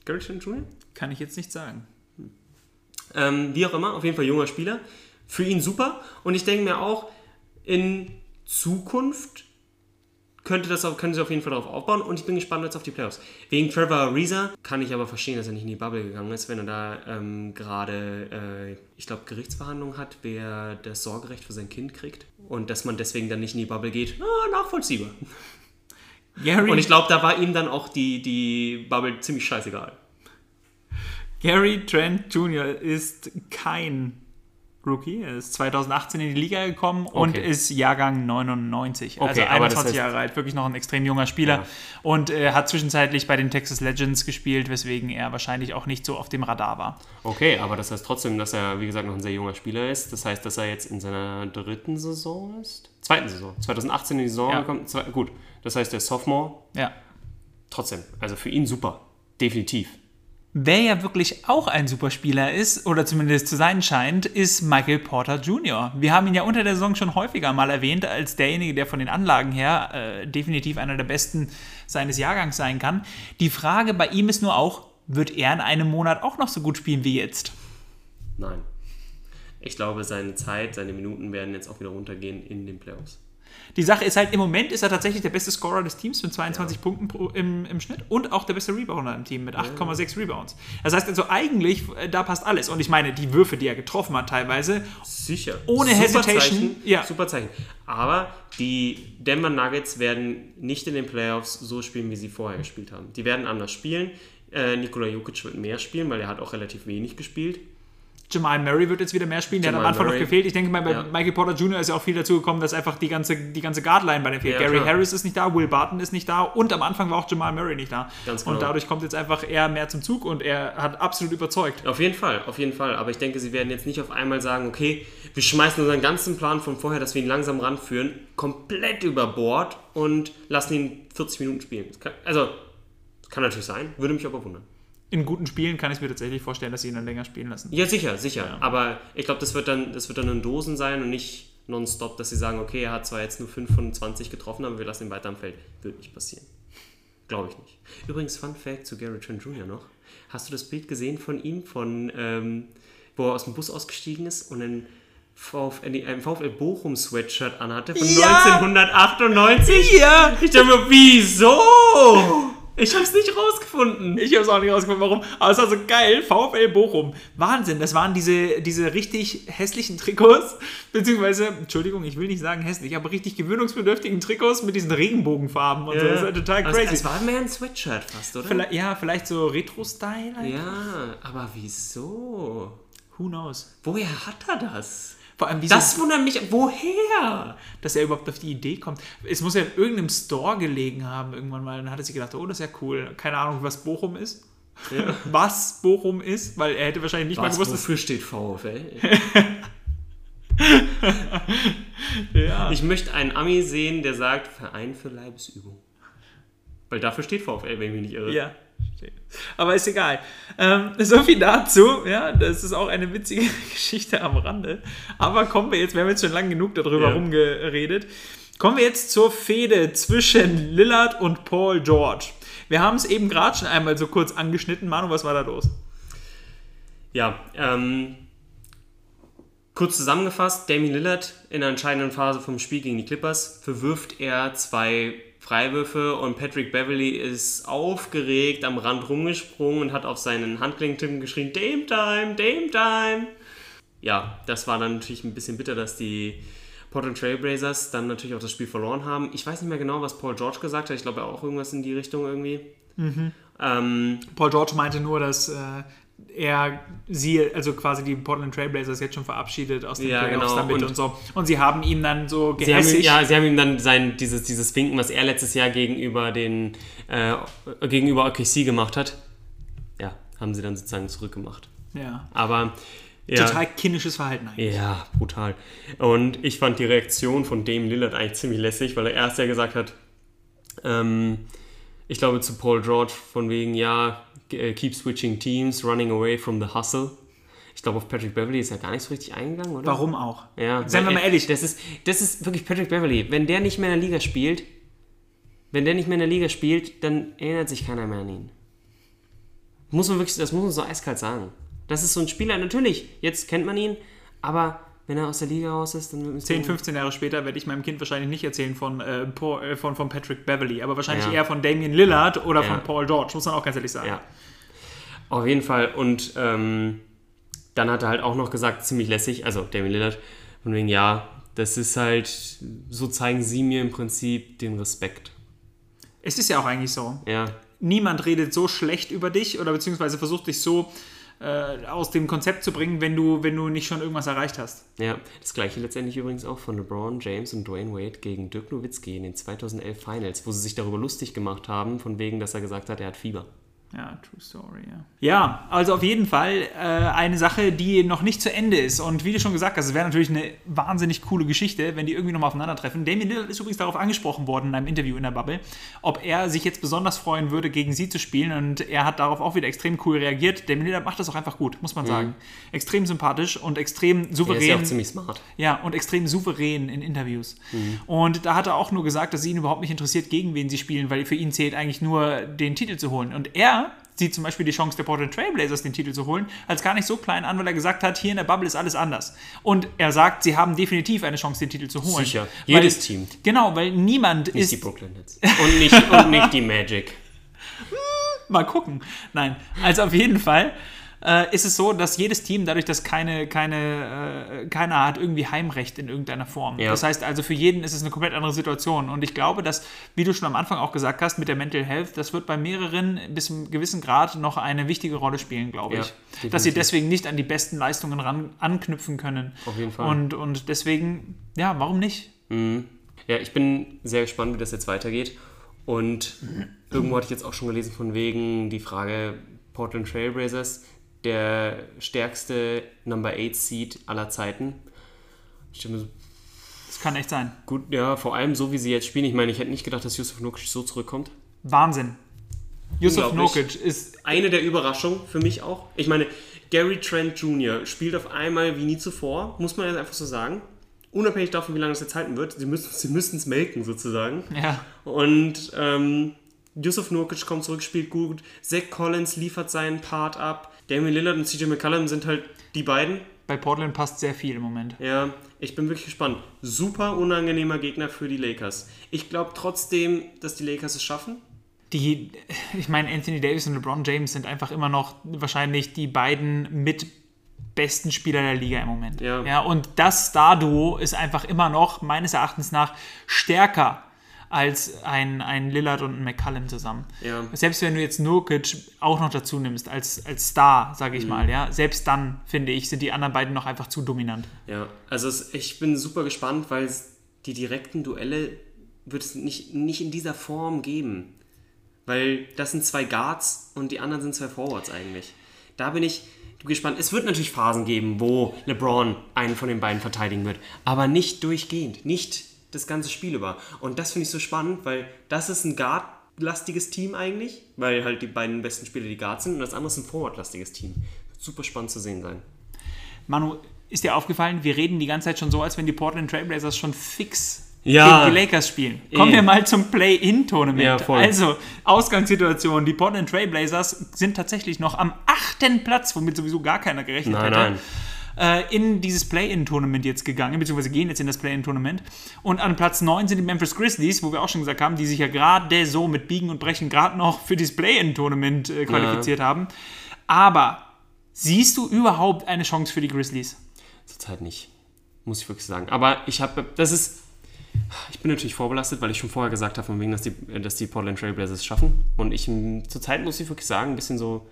Gary Trent Jr.? Kann ich jetzt nicht sagen. Ähm, wie auch immer, auf jeden Fall junger Spieler. Für ihn super. Und ich denke mir auch, in Zukunft könnte das auch, können sie auf jeden Fall darauf aufbauen. Und ich bin gespannt jetzt auf die Playoffs. Wegen Trevor Ariza kann ich aber verstehen, dass er nicht in die Bubble gegangen ist, wenn er da ähm, gerade, äh, ich glaube, Gerichtsverhandlungen hat, wer das Sorgerecht für sein Kind kriegt. Und dass man deswegen dann nicht in die Bubble geht. Ah, nachvollziehbar. Gary, Und ich glaube, da war ihm dann auch die, die Bubble ziemlich scheißegal. Gary Trent Jr. ist kein Rookie. Er ist 2018 in die Liga gekommen und Okay. ist Jahrgang 99. also Okay, das 21 heißt- Jahre alt. Wirklich noch ein extrem junger Spieler. Ja. Und äh, hat zwischenzeitlich bei den Texas Legends gespielt, weswegen er wahrscheinlich auch nicht so auf dem Radar war. Okay, aber das heißt trotzdem, dass er, wie gesagt, noch ein sehr junger Spieler ist. Das heißt, dass er jetzt in seiner dritten Saison ist? Zweiten Saison. 2018 in die Saison Ja. gekommen. Zwei, gut, das heißt, der Sophomore. Ja. Trotzdem, also für ihn super. Definitiv. Wer ja wirklich auch ein Superspieler ist, oder zumindest zu sein scheint, ist Michael Porter Jr. Wir haben ihn ja unter der Saison schon häufiger mal erwähnt, als derjenige, der von den Anlagen her äh, definitiv einer der besten seines Jahrgangs sein kann. Die Frage bei ihm ist nur auch, wird er in einem Monat auch noch so gut spielen wie jetzt? Nein. Ich glaube, seine Zeit, seine Minuten werden jetzt auch wieder runtergehen in den Playoffs. Die Sache ist halt, im Moment ist er tatsächlich der beste Scorer des Teams mit 22 Punkten pro, im, im Schnitt und auch der beste Rebounder im Team mit 8,6 Rebounds. Das heißt also eigentlich, äh, da passt alles. Und ich meine, die Würfe, die er getroffen hat teilweise, Sicher. Ohne Super Hesitation, Zeichen, ja. Super Zeichen. Aber die Denver Nuggets werden nicht in den Playoffs so spielen, wie sie vorher gespielt haben. Die werden anders spielen. Äh, Nikola Jokic wird mehr spielen, weil er hat auch relativ wenig gespielt. Jamal Murray wird jetzt wieder mehr spielen, der hat am Anfang noch Murray. gefehlt. Ich denke mal, bei Ja. Michael Porter Jr. ist ja auch viel dazu gekommen, dass einfach die ganze, die ganze Guardline bei dem fehlt. Ja, Gary klar. Harris ist nicht da, Will Barton ist nicht da und am Anfang war auch Jamal Murray nicht da. Ganz genau. Und dadurch kommt jetzt einfach eher mehr zum Zug und er hat absolut überzeugt. Auf jeden Fall, auf jeden Fall. Aber ich denke, sie werden jetzt nicht auf einmal sagen, okay, wir schmeißen unseren ganzen Plan von vorher, dass wir ihn langsam ranführen, komplett über Bord und lassen ihn 40 Minuten spielen. Kann, also, kann natürlich sein, würde mich aber wundern. In guten Spielen kann ich mir tatsächlich vorstellen, dass sie ihn dann länger spielen lassen. Ja, sicher, sicher. Aber ich glaube, das wird dann, das wird dann in Dosen sein und nicht nonstop, dass sie sagen, okay, er hat zwar jetzt nur 5 von 20 getroffen, aber wir lassen ihn weiter am Feld. Wird nicht passieren. Glaube ich nicht. Übrigens, Fun Fact zu Gary Trent Jr. noch. Hast du das Bild gesehen von ihm, von, ähm, wo er aus dem Bus ausgestiegen ist und ein VfL, ein VfL Bochum Sweatshirt anhatte von Ja! 1998? Ja! Ich dachte mir, wieso? Ich hab's nicht rausgefunden. Ich habe es auch nicht rausgefunden, warum. Aber es war so geil. VfL Bochum. Wahnsinn. Das waren diese, diese richtig hässlichen Trikots. Beziehungsweise, Entschuldigung, ich will nicht sagen hässlich, aber richtig gewöhnungsbedürftigen Trikots mit diesen Regenbogenfarben und so. Das ist ja total Also, crazy. Es war mehr ein Sweatshirt fast, oder? Vielleicht, ja, vielleicht so Retro-Style. Ja, aber wieso? Who knows? Woher hat er das? Vor allem, Das wundert mich. Woher? dass er überhaupt auf die Idee kommt. Es muss ja in irgendeinem Store gelegen haben irgendwann mal. Dann hat er sich gedacht, oh, das ist ja cool. Keine Ahnung, was Bochum ist. Was Bochum ist, weil er hätte wahrscheinlich nicht mal Was, gewusst, dass wofür steht VfL? ja. Ich möchte einen Ami sehen, der sagt Verein für Leibesübung. Weil dafür steht VfL, wenn ich mich nicht irre. Ja. Aber ist egal. Ähm, so viel dazu. Ja, das ist auch eine witzige Geschichte am Rande. Aber kommen wir jetzt, wir haben jetzt schon lange genug darüber Ja. rumgeredet. Kommen wir jetzt zur Fehde zwischen Lillard und Paul George. Wir haben es eben gerade schon einmal so kurz angeschnitten. Manu, was war da los? Ja, ähm, kurz zusammengefasst, Damien Lillard in der entscheidenden Phase vom Spiel gegen die Clippers verwirft er zwei Freiwürfe und Patrick Beverly ist aufgeregt am Rand rumgesprungen und hat auf seinen Handgelenk geschrien, Dame Time, Dame Time. Ja, das war dann natürlich ein bisschen bitter, dass die Portland Trailblazers dann natürlich auch das Spiel verloren haben. Ich weiß nicht mehr genau, was Paul George gesagt hat. Ich glaube auch irgendwas in die Richtung irgendwie. Ähm, Paul George meinte nur, dass äh, er sie, also quasi die Portland Trailblazers jetzt schon verabschiedet aus den Ja, Playoffs genau. damit und, Und- so. Und sie haben ihm dann so sie, haben gehässig. ja, sie haben ihm dann sein, dieses, dieses Winken, was er letztes Jahr gegenüber den äh, gegenüber OKC gemacht hat, ja, haben sie dann sozusagen zurückgemacht. ja. Aber ja, Total kinnisches Verhalten eigentlich. Ja, brutal. Und ich fand die Reaktion von Dame Lillard eigentlich ziemlich lässig, weil er erst ja gesagt hat, ähm, ich glaube zu Paul George von wegen, ja, keep switching teams, running away from the hustle. Ich glaube, auf Patrick Beverly ist er gar nicht so richtig eingegangen, oder? Warum auch? Ja, Seien wir mal ehrlich. Das ist, das ist wirklich Patrick Beverly. Wenn der nicht mehr in der Liga spielt, wenn der nicht mehr in der Liga spielt, dann erinnert sich keiner mehr an ihn. Muss man wirklich, das muss man so eiskalt sagen. Das ist so ein Spieler, natürlich, jetzt kennt man ihn, aber wenn er aus der Liga raus ist, dann wird man 10, 15 Jahre später werde ich meinem Kind wahrscheinlich nicht erzählen von, äh, Paul, äh, von, von Patrick Beverly, aber wahrscheinlich Ja. eher von Damian Lillard oder Ja. von Paul George, muss man auch ganz ehrlich sagen. Ja. Auf jeden Fall. Und ähm, dann hat er halt auch noch gesagt, ziemlich lässig, also Damien Lillard, von wegen, ja, das ist halt, so zeigen sie mir im Prinzip den Respekt. Es ist ja auch eigentlich so. Ja, Niemand redet so schlecht über dich oder beziehungsweise versucht dich so äh, aus dem Konzept zu bringen, wenn du, wenn du nicht schon irgendwas erreicht hast. ja. Das gleiche letztendlich übrigens auch von LeBron James und Dwayne Wade gegen Dirk Nowitzki in den 2011 Finals, wo sie sich darüber lustig gemacht haben, von wegen, dass er gesagt hat, er hat Fieber. Ja, true story, ja. Ja, also auf jeden Fall äh, eine Sache, die noch nicht zu Ende ist. Und wie du schon gesagt hast, es wäre natürlich eine wahnsinnig coole Geschichte, wenn die irgendwie nochmal aufeinandertreffen. Damien Lillard ist übrigens darauf angesprochen worden in einem Interview in der Bubble, ob er sich jetzt besonders freuen würde, gegen sie zu spielen. Und er hat darauf auch wieder extrem cool reagiert. Damien Lillard macht das auch einfach gut, muss man sagen. Extrem sympathisch und extrem Er ist souverän. ja auch ziemlich smart. Ja, und extrem souverän in Interviews. Mhm. Und da hat er auch nur gesagt, dass sie ihn überhaupt nicht interessiert, gegen wen sie spielen, weil für ihn zählt eigentlich nur, den Titel zu holen. Und er sieht zum Beispiel die Chance der Portland Trailblazers, den Titel zu holen, als gar nicht so klein an, weil er gesagt hat, hier in der Bubble ist alles anders. Und er sagt, sie haben definitiv eine Chance, den Titel zu holen. Sicher. Weil- Jedes Team. Genau, weil niemand Nicht ist... die Brooklyn Nets. Und nicht, und nicht die Magic. Mal gucken. Nein, also auf jeden Fall äh, ist es so, dass jedes Team, dadurch, dass keine, keine, äh, keiner hat irgendwie Heimrecht in irgendeiner Form. Ja. Das heißt also, für jeden ist es eine komplett andere Situation. Und ich glaube, dass, wie du schon am Anfang auch gesagt hast, mit der Mental Health, das wird bei mehreren bis zu einem gewissen Grad noch eine wichtige Rolle spielen, glaube Ja, ich. Dass sie definitiv. deswegen nicht an die besten Leistungen ran, anknüpfen können. Auf jeden Fall. Und, und deswegen, ja, warum nicht? Ja, ich bin sehr gespannt, wie das jetzt weitergeht. Und irgendwo hatte ich jetzt auch schon gelesen von wegen die Frage Portland Trailblazers, der stärkste Number 8 Seed aller Zeiten. Ich stell mir so, Das kann echt sein. gut, ja, vor allem so wie sie jetzt spielen. Ich meine, ich hätte nicht gedacht, dass Yusuf Nurkic so zurückkommt. Wahnsinn. Yusuf. Nurkic ist Eine der Überraschungen für mich auch. Ich meine, Gary Trent Jr. spielt auf einmal wie nie zuvor, muss man jetzt einfach so sagen. Unabhängig davon, wie lange es jetzt halten wird. Sie müssen sie müssen es melken sozusagen. ja, Und ähm, Yusuf Nurkic kommt zurück, spielt gut. Zach Collins liefert seinen Part ab. Damian Lillard und CJ McCollum sind halt die beiden. bei Portland passt sehr viel im Moment. Ja, ich bin wirklich gespannt. Super unangenehmer Gegner für die Lakers. Ich glaube trotzdem, dass die Lakers es schaffen. Die, ich meine, Anthony Davis und LeBron James sind einfach immer noch wahrscheinlich die beiden mit besten Spieler der Liga im Moment. Ja. ja und das Star-Duo ist einfach immer noch, meines Erachtens nach, stärker als ein, ein Lillard und ein McCallum zusammen. Ja. Selbst wenn du jetzt Nurkic auch noch dazu nimmst, als, als Star, sage ich Mhm. mal, ja, selbst dann, finde ich, sind die anderen beiden noch einfach zu dominant. Ja, also es, ich bin super gespannt, weil die direkten Duelle wird es nicht, nicht in dieser Form geben. Weil das sind zwei Guards und die anderen sind zwei Forwards eigentlich. Da bin ich gespannt. Es wird natürlich Phasen geben, wo LeBron einen von den beiden verteidigen wird, aber nicht durchgehend, nicht das ganze Spiel über. Und das finde ich so spannend, weil das ist ein Guard-lastiges Team eigentlich, weil halt die beiden besten Spieler die Guards sind und das andere ist ein Forward-lastiges Team. Wird super spannend zu sehen sein. Manu, ist dir aufgefallen, wir reden die ganze Zeit schon so, als wenn die Portland Trailblazers schon fix Ja. gegen die Lakers spielen. Kommen Eh. wir mal zum Play-In-Tournament. Ja. Also, Ausgangssituation, die Portland Trailblazers sind tatsächlich noch am achten Platz, womit sowieso gar keiner gerechnet Nein, hätte. nein. Äh, in dieses Play-In-Tournament jetzt gegangen, beziehungsweise gehen jetzt in das Play-In-Tournament. Und an Platz 9 sind die Memphis Grizzlies, wo wir auch schon gesagt haben, die sich ja gerade so mit Biegen und Brechen gerade noch für dieses Play-In-Tournament äh, qualifiziert haben. Aber siehst du überhaupt eine Chance für die Grizzlies? Zurzeit nicht. Muss ich wirklich sagen. Aber ich habe, das ist, ich bin natürlich vorbelastet, weil ich schon vorher gesagt habe, von wegen, dass die, dass die Portland Trailblazers schaffen. Und ich zurzeit muss ich wirklich sagen, ein bisschen so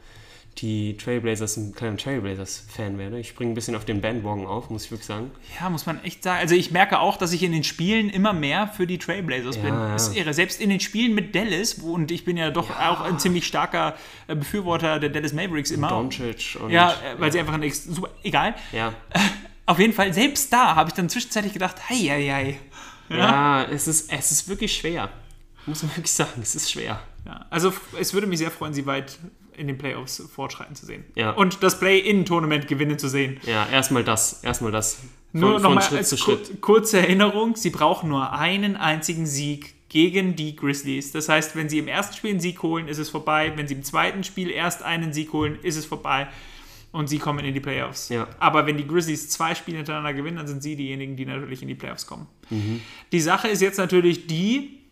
die Trailblazers, ein kleiner Trailblazers-Fan werde. Ich springe ein bisschen auf den Bandwagon auf, muss ich wirklich sagen. Ja, muss man echt sagen. Also ich merke auch, dass ich in den Spielen immer mehr für die Trailblazers Ja, bin. ja. Das ist irre. Selbst in den Spielen mit Dallas, wo, und ich bin ja doch auch ein ziemlich starker äh, Befürworter der Dallas Mavericks immer. Doncic und. Ja, äh, weil sie einfach ein ex- super, egal. Ja. Auf jeden Fall, selbst da habe ich dann zwischenzeitlich gedacht, hei, hei, hei. Ja, es, ist, es ist wirklich schwer. Muss man wirklich sagen, es ist schwer. Ja, also es würde mich sehr freuen, sie weit in den Playoffs fortschreiten zu sehen. Ja. Und das Play-In-Tournament gewinnen zu sehen. Ja, erstmal das, erstmal das. Von, Nur nochmal Schritt zu Schritt. kurze Erinnerung, sie brauchen nur einen einzigen Sieg gegen die Grizzlies. Das heißt, wenn sie im ersten Spiel einen Sieg holen, ist es vorbei. Wenn sie im zweiten Spiel erst einen Sieg holen, ist es vorbei. Und sie kommen in die Playoffs. Ja. Aber wenn die Grizzlies zwei Spiele hintereinander gewinnen, dann sind sie diejenigen, die natürlich in die Playoffs kommen. Mhm. Die Sache ist jetzt natürlich die,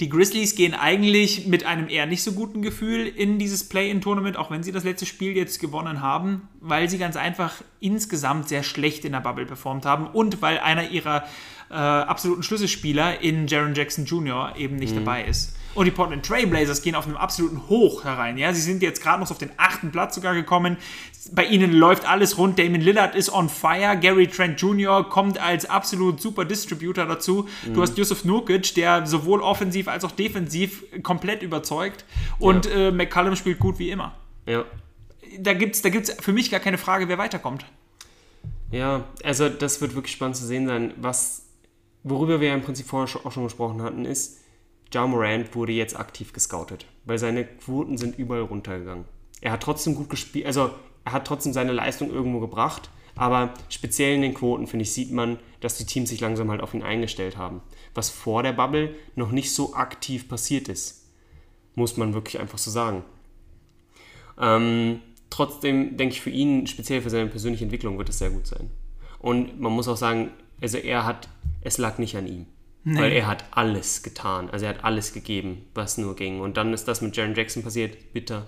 die Grizzlies gehen eigentlich mit einem eher nicht so guten Gefühl in dieses Play-in-Tournament, auch wenn sie das letzte Spiel jetzt gewonnen haben, weil sie ganz einfach insgesamt sehr schlecht in der Bubble performt haben und weil einer ihrer äh, absoluten Schlüsselspieler in Jaron Jackson Jr. eben nicht dabei ist. Und die Portland Trailblazers gehen auf einem absoluten Hoch herein. Ja? Sie sind jetzt gerade noch auf den achten Platz sogar gekommen. Bei ihnen läuft alles rund. Damon Lillard ist on fire. Gary Trent Jr. kommt als absolut super Distributor dazu. Du hast Yusuf Nurkic, der sowohl offensiv als auch defensiv komplett überzeugt. Und äh, McCallum spielt gut wie immer. Ja. Da gibt es da gibt's für mich gar keine Frage, wer weiterkommt. Ja, also das wird wirklich spannend zu sehen sein. Was, worüber wir ja im Prinzip vorher auch schon gesprochen hatten, ist, Ja Morant wurde jetzt aktiv gescoutet, weil seine Quoten sind überall runtergegangen. Er hat trotzdem gut gespielt, also er hat trotzdem seine Leistung irgendwo gebracht, aber speziell in den Quoten, finde ich, sieht man, dass die Teams sich langsam halt auf ihn eingestellt haben. Was vor der Bubble noch nicht so aktiv passiert ist. Muss man wirklich einfach so sagen. Ähm, trotzdem denke ich für ihn, speziell für seine persönliche Entwicklung, wird es sehr gut sein. Und man muss auch sagen, also er hat, es lag nicht an ihm. Weil er hat alles getan. Also er hat alles gegeben, was nur ging. Und dann ist das mit Jaron Jackson passiert. Bitter.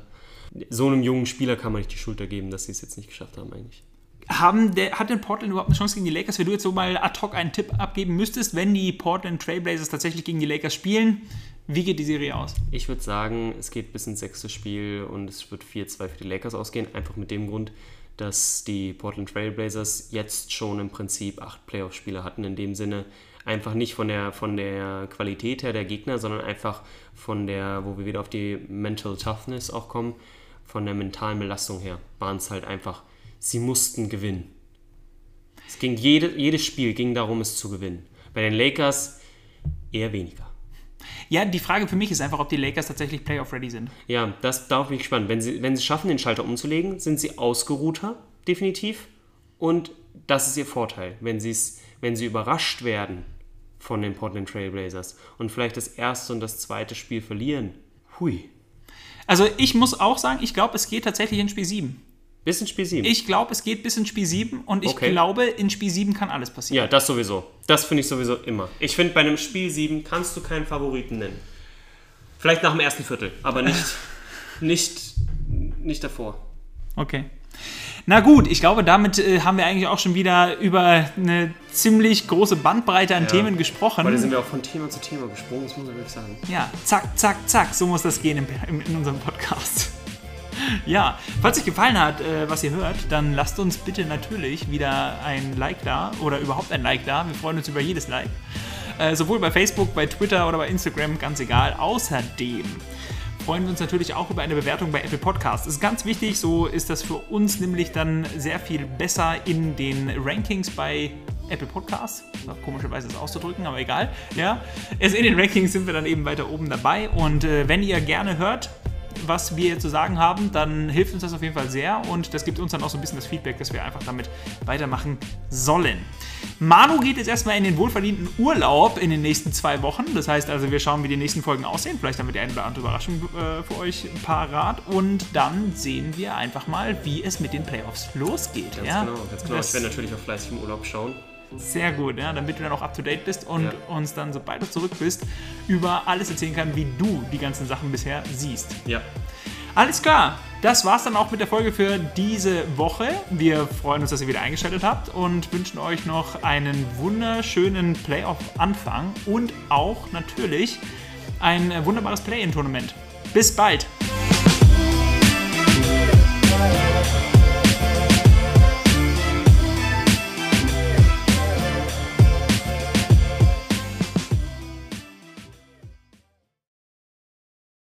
So einem jungen Spieler kann man nicht die Schulter geben, dass sie es jetzt nicht geschafft haben eigentlich. Haben der, hat denn Portland überhaupt eine Chance gegen die Lakers? Wenn du jetzt so mal ad hoc einen Tipp abgeben müsstest, wenn die Portland Trailblazers tatsächlich gegen die Lakers spielen, wie geht die Serie aus? Ich würde sagen, es geht bis ins sechste Spiel und es wird 4-2 für die Lakers ausgehen. Einfach mit dem Grund, dass die Portland Trailblazers jetzt schon im Prinzip acht Playoff-Spiele hatten. In dem Sinne einfach nicht von der, von der Qualität her der Gegner, sondern einfach von der, wo wir wieder auf die Mental Toughness auch kommen, von der mentalen Belastung her, waren es halt einfach, sie mussten gewinnen. Es ging jede, jedes Spiel ging darum, es zu gewinnen. Bei den Lakers eher weniger. Ja, die Frage für mich ist einfach, ob die Lakers tatsächlich Playoff-ready sind. Ja, das darauf bin ich gespannt. Wenn sie, wenn sie schaffen, den Schalter umzulegen, sind sie ausgeruhter, definitiv. Und das ist ihr Vorteil. Wenn, sie's, wenn sie überrascht werden von den Portland Trailblazers und vielleicht das erste und das zweite Spiel verlieren, hui. Also ich muss auch sagen, ich glaube, es geht tatsächlich in Spiel 7. Bis in Spiel 7. Ich glaube, es geht bis in Spiel 7 und ich Okay. glaube, in Spiel 7 kann alles passieren. ja, das sowieso. Das finde ich sowieso immer. Ich finde, bei einem Spiel 7 kannst du keinen Favoriten nennen. Vielleicht nach dem ersten Viertel, aber nicht, nicht, nicht davor. Okay. Na gut, ich glaube, damit äh, haben wir eigentlich auch schon wieder über eine ziemlich große Bandbreite an Themen gesprochen. Weil da sind wir auch von Thema zu Thema gesprungen, das muss man wirklich sagen. Ja, zack, zack, zack, so muss das gehen im, im, in unserem Podcast. Ja, falls euch gefallen hat, äh, was ihr hört, dann lasst uns bitte natürlich wieder ein Like da oder überhaupt ein Like da. Wir freuen uns über jedes Like. Äh, sowohl bei Facebook, bei Twitter oder bei Instagram, ganz egal. Außerdem freuen wir uns natürlich auch über eine Bewertung bei Apple Podcasts. Das ist ganz wichtig, so ist das für uns nämlich dann sehr viel besser in den Rankings bei Apple Podcasts. Komischerweise das auszudrücken, aber egal. Ja, also in den Rankings sind wir dann eben weiter oben dabei. Und äh, wenn ihr gerne hört, was wir zu sagen haben, dann hilft uns das auf jeden Fall sehr und das gibt uns dann auch so ein bisschen das Feedback, dass wir einfach damit weitermachen sollen. Manu geht jetzt erstmal in den wohlverdienten Urlaub in den nächsten zwei Wochen. Das heißt also, wir schauen, wie die nächsten Folgen aussehen. Vielleicht haben wir die eine oder andere Überraschung äh, für euch parat. Und dann sehen wir einfach mal, wie es mit den Playoffs losgeht. Ganz ja? genau, ganz genau. Das- Ich werde natürlich auch fleißig im Urlaub schauen. sehr gut, ja, damit du dann auch up to date bist und Ja. uns dann, sobald du zurück bist, über alles erzählen kann, wie du die ganzen Sachen bisher siehst. Ja. Alles klar, das war's dann auch mit der Folge für diese Woche. Wir freuen uns, dass ihr wieder eingeschaltet habt und wünschen euch noch einen wunderschönen Playoff-Anfang und auch natürlich ein wunderbares Play-In-Tournament. Bis bald!